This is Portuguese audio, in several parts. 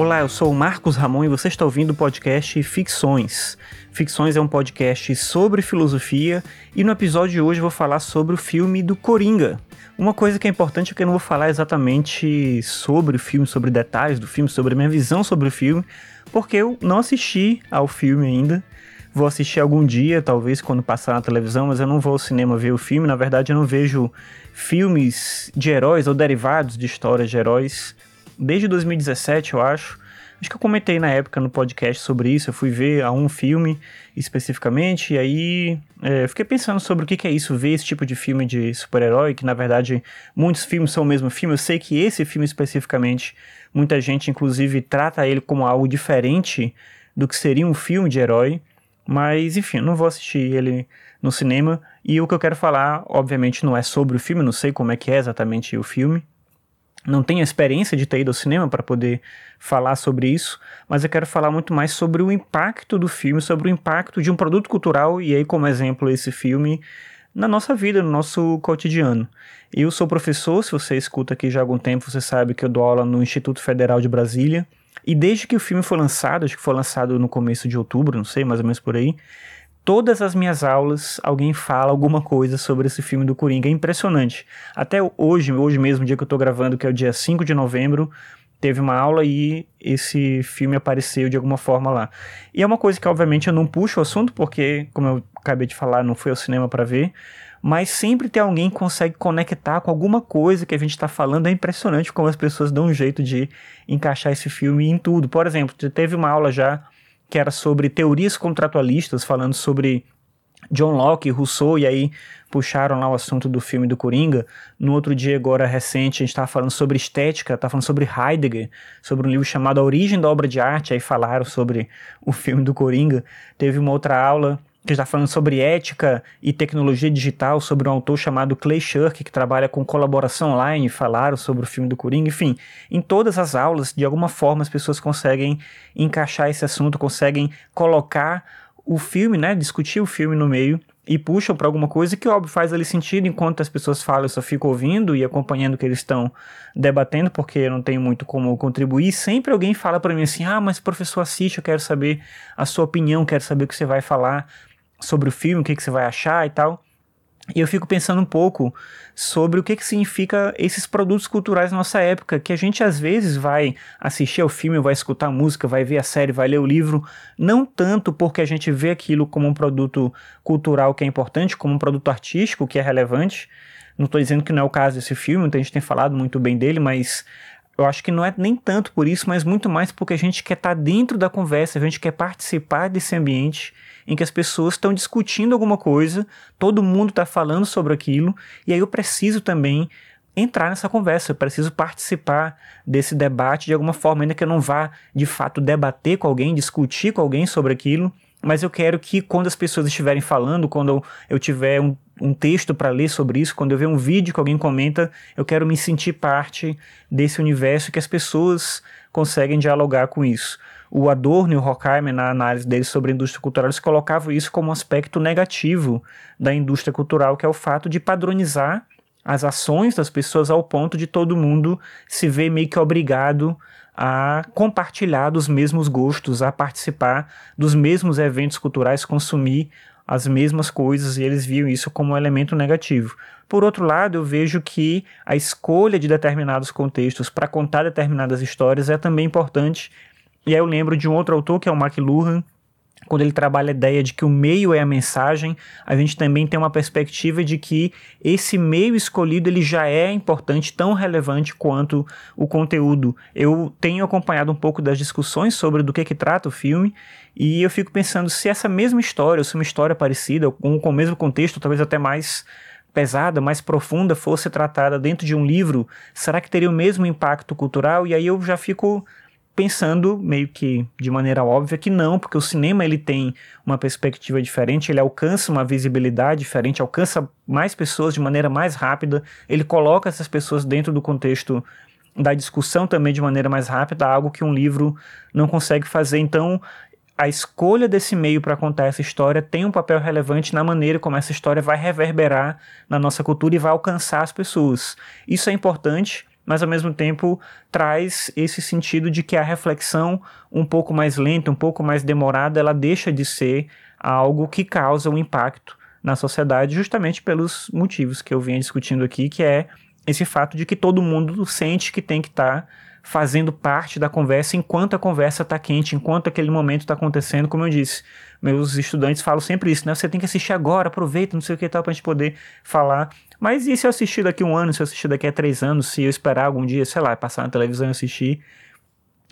Olá, eu sou o Marcos Ramon e você está ouvindo o podcast Ficções. Ficções é um podcast sobre filosofia e no episódio de hoje vou falar sobre o filme do Coringa. Uma coisa que é importante é que eu não vou falar exatamente sobre o filme, sobre detalhes do filme, sobre a minha visão sobre o filme, porque eu não assisti ao filme ainda. Vou assistir algum dia, talvez quando passar na televisão, mas eu não vou ao cinema ver o filme. Na verdade, eu não vejo filmes de heróis ou derivados de histórias de heróis desde 2017, eu acho. Acho que eu comentei na época no podcast sobre isso. Eu fui ver a um filme especificamente, e aí é, fiquei pensando sobre o que, que, é isso, ver esse tipo de filme de super-herói, que na verdade muitos filmes são o mesmo filme. Eu sei que esse filme especificamente, muita gente inclusive trata ele como algo diferente do que seria um filme de herói. Mas enfim, não vou assistir ele no cinema. E o que eu quero falar, obviamente, não é sobre o filme, não sei como é que é exatamente o filme não tenho a experiência de ter ido ao cinema para poder falar sobre isso, mas eu quero falar muito mais sobre o impacto do filme, sobre o impacto de um produto cultural, e aí, como exemplo, esse filme na nossa vida, no nosso cotidiano. Eu sou professor, se você escuta aqui já há algum tempo, você sabe que eu dou aula no Instituto Federal de Brasília, e desde que o filme foi lançado, acho que foi lançado no começo de outubro, não sei, mais ou menos por aí, todas as minhas aulas alguém fala alguma coisa sobre esse filme do Coringa. É impressionante. Até hoje, hoje mesmo, dia que eu tô gravando, que é o dia 5 de novembro, teve uma aula e esse filme apareceu de alguma forma lá. E é uma coisa que, obviamente, eu não puxo o assunto, porque, como eu acabei de falar, não fui ao cinema para ver. Mas sempre tem alguém que consegue conectar com alguma coisa que a gente está falando. É impressionante como as pessoas dão um jeito de encaixar esse filme em tudo. Por exemplo, teve uma aula já que era sobre teorias contratualistas, falando sobre John Locke, Rousseau, e aí puxaram lá o assunto do filme do Coringa. No outro dia, agora recente, a gente estava falando sobre estética, estava falando sobre Heidegger, sobre um livro chamado A Origem da Obra de Arte, aí falaram sobre o filme do Coringa. Teve uma outra aula que está falando sobre ética e tecnologia digital, sobre um autor chamado Clay Shirk, que trabalha com colaboração online, falaram sobre o filme do Coringa, enfim, em todas as aulas, de alguma forma as pessoas conseguem encaixar esse assunto, conseguem colocar o filme, né, discutir o filme no meio e puxam para alguma coisa que, óbvio, faz ali sentido, enquanto as pessoas falam, eu só fico ouvindo e acompanhando o que eles estão debatendo, porque eu não tenho muito como contribuir. Sempre alguém fala para mim assim: ah, mas professor, assiste, eu quero saber a sua opinião, quero saber o que você vai falar sobre o filme, o que, que você vai achar e tal. E eu fico pensando um pouco sobre o que, que significa esses produtos culturais na nossa época, que a gente às vezes vai assistir ao filme, vai escutar a música, vai ver a série, vai ler o livro, não tanto porque a gente vê aquilo como um produto cultural que é importante, como um produto artístico que é relevante. Não estou dizendo que não é o caso desse filme, então a gente tem falado muito bem dele, mas eu acho que não é nem tanto por isso, mas muito mais porque a gente quer estar tá dentro da conversa, a gente quer participar desse ambiente em que as pessoas estão discutindo alguma coisa, todo mundo está falando sobre aquilo, e aí eu preciso também entrar nessa conversa, eu preciso participar desse debate de alguma forma, ainda que eu não vá de fato debater com alguém, discutir com alguém sobre aquilo, mas eu quero que quando as pessoas estiverem falando, quando eu tiver um, um texto para ler sobre isso, quando eu ver um vídeo que alguém comenta, eu quero me sentir parte desse universo que as pessoas conseguem dialogar com isso. O Adorno e o Horkheimer, na análise deles sobre a indústria cultural, eles colocavam isso como um aspecto negativo da indústria cultural, que é o fato de padronizar as ações das pessoas ao ponto de todo mundo se ver meio que obrigado a compartilhar dos mesmos gostos, a participar dos mesmos eventos culturais, consumir as mesmas coisas e eles viam isso como um elemento negativo. Por outro lado, eu vejo que a escolha de determinados contextos para contar determinadas histórias é também importante. E aí eu lembro de um outro autor, que é o McLuhan, quando ele trabalha a ideia de que o meio é a mensagem, a gente também tem uma perspectiva de que esse meio escolhido ele já é importante, tão relevante quanto o conteúdo. Eu tenho acompanhado um pouco das discussões sobre do que que trata o filme e eu fico pensando se essa mesma história, ou se uma história parecida, com, com o mesmo contexto, talvez até mais pesada, mais profunda, fosse tratada dentro de um livro, será que teria o mesmo impacto cultural? E aí eu já fico pensando meio que de maneira óbvia que não, porque o cinema ele tem uma perspectiva diferente, ele alcança uma visibilidade diferente, alcança mais pessoas de maneira mais rápida, ele coloca essas pessoas dentro do contexto da discussão também de maneira mais rápida, algo que um livro não consegue fazer. Então, a escolha desse meio para contar essa história tem um papel relevante na maneira como essa história vai reverberar na nossa cultura e vai alcançar as pessoas. Isso é importante mas ao mesmo tempo traz esse sentido de que a reflexão um pouco mais lenta, um pouco mais demorada, ela deixa de ser algo que causa um impacto na sociedade, justamente pelos motivos que eu venho discutindo aqui, que é esse fato de que todo mundo sente que tem que estar tá fazendo parte da conversa enquanto a conversa está quente, enquanto aquele momento está acontecendo, como eu disse. Meus estudantes falam sempre isso, né? Você tem que assistir agora, aproveita, não sei o que tal, para a gente poder falar. Mas e se eu assistir daqui um ano, se eu assistir daqui a três anos, se eu esperar algum dia, sei lá, passar na televisão e assistir,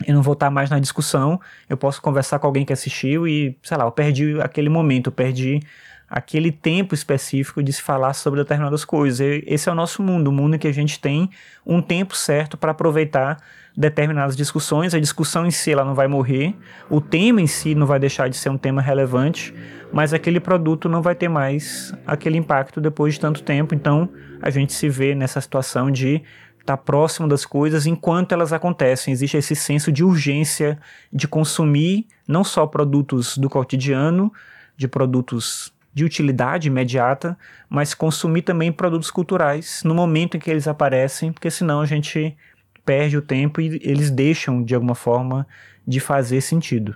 e não voltar mais na discussão, eu posso conversar com alguém que assistiu e, sei lá, eu perdi aquele momento, eu perdi aquele tempo específico de se falar sobre determinadas coisas. Esse é o nosso mundo, o mundo em que a gente tem um tempo certo para aproveitar determinadas discussões. A discussão em si ela não vai morrer, o tema em si não vai deixar de ser um tema relevante, mas aquele produto não vai ter mais aquele impacto depois de tanto tempo. Então a gente se vê nessa situação de estar tá próximo das coisas enquanto elas acontecem. Existe esse senso de urgência de consumir não só produtos do cotidiano, de produtos de utilidade imediata, mas consumir também produtos culturais no momento em que eles aparecem, porque senão a gente perde o tempo e eles deixam de alguma forma de fazer sentido.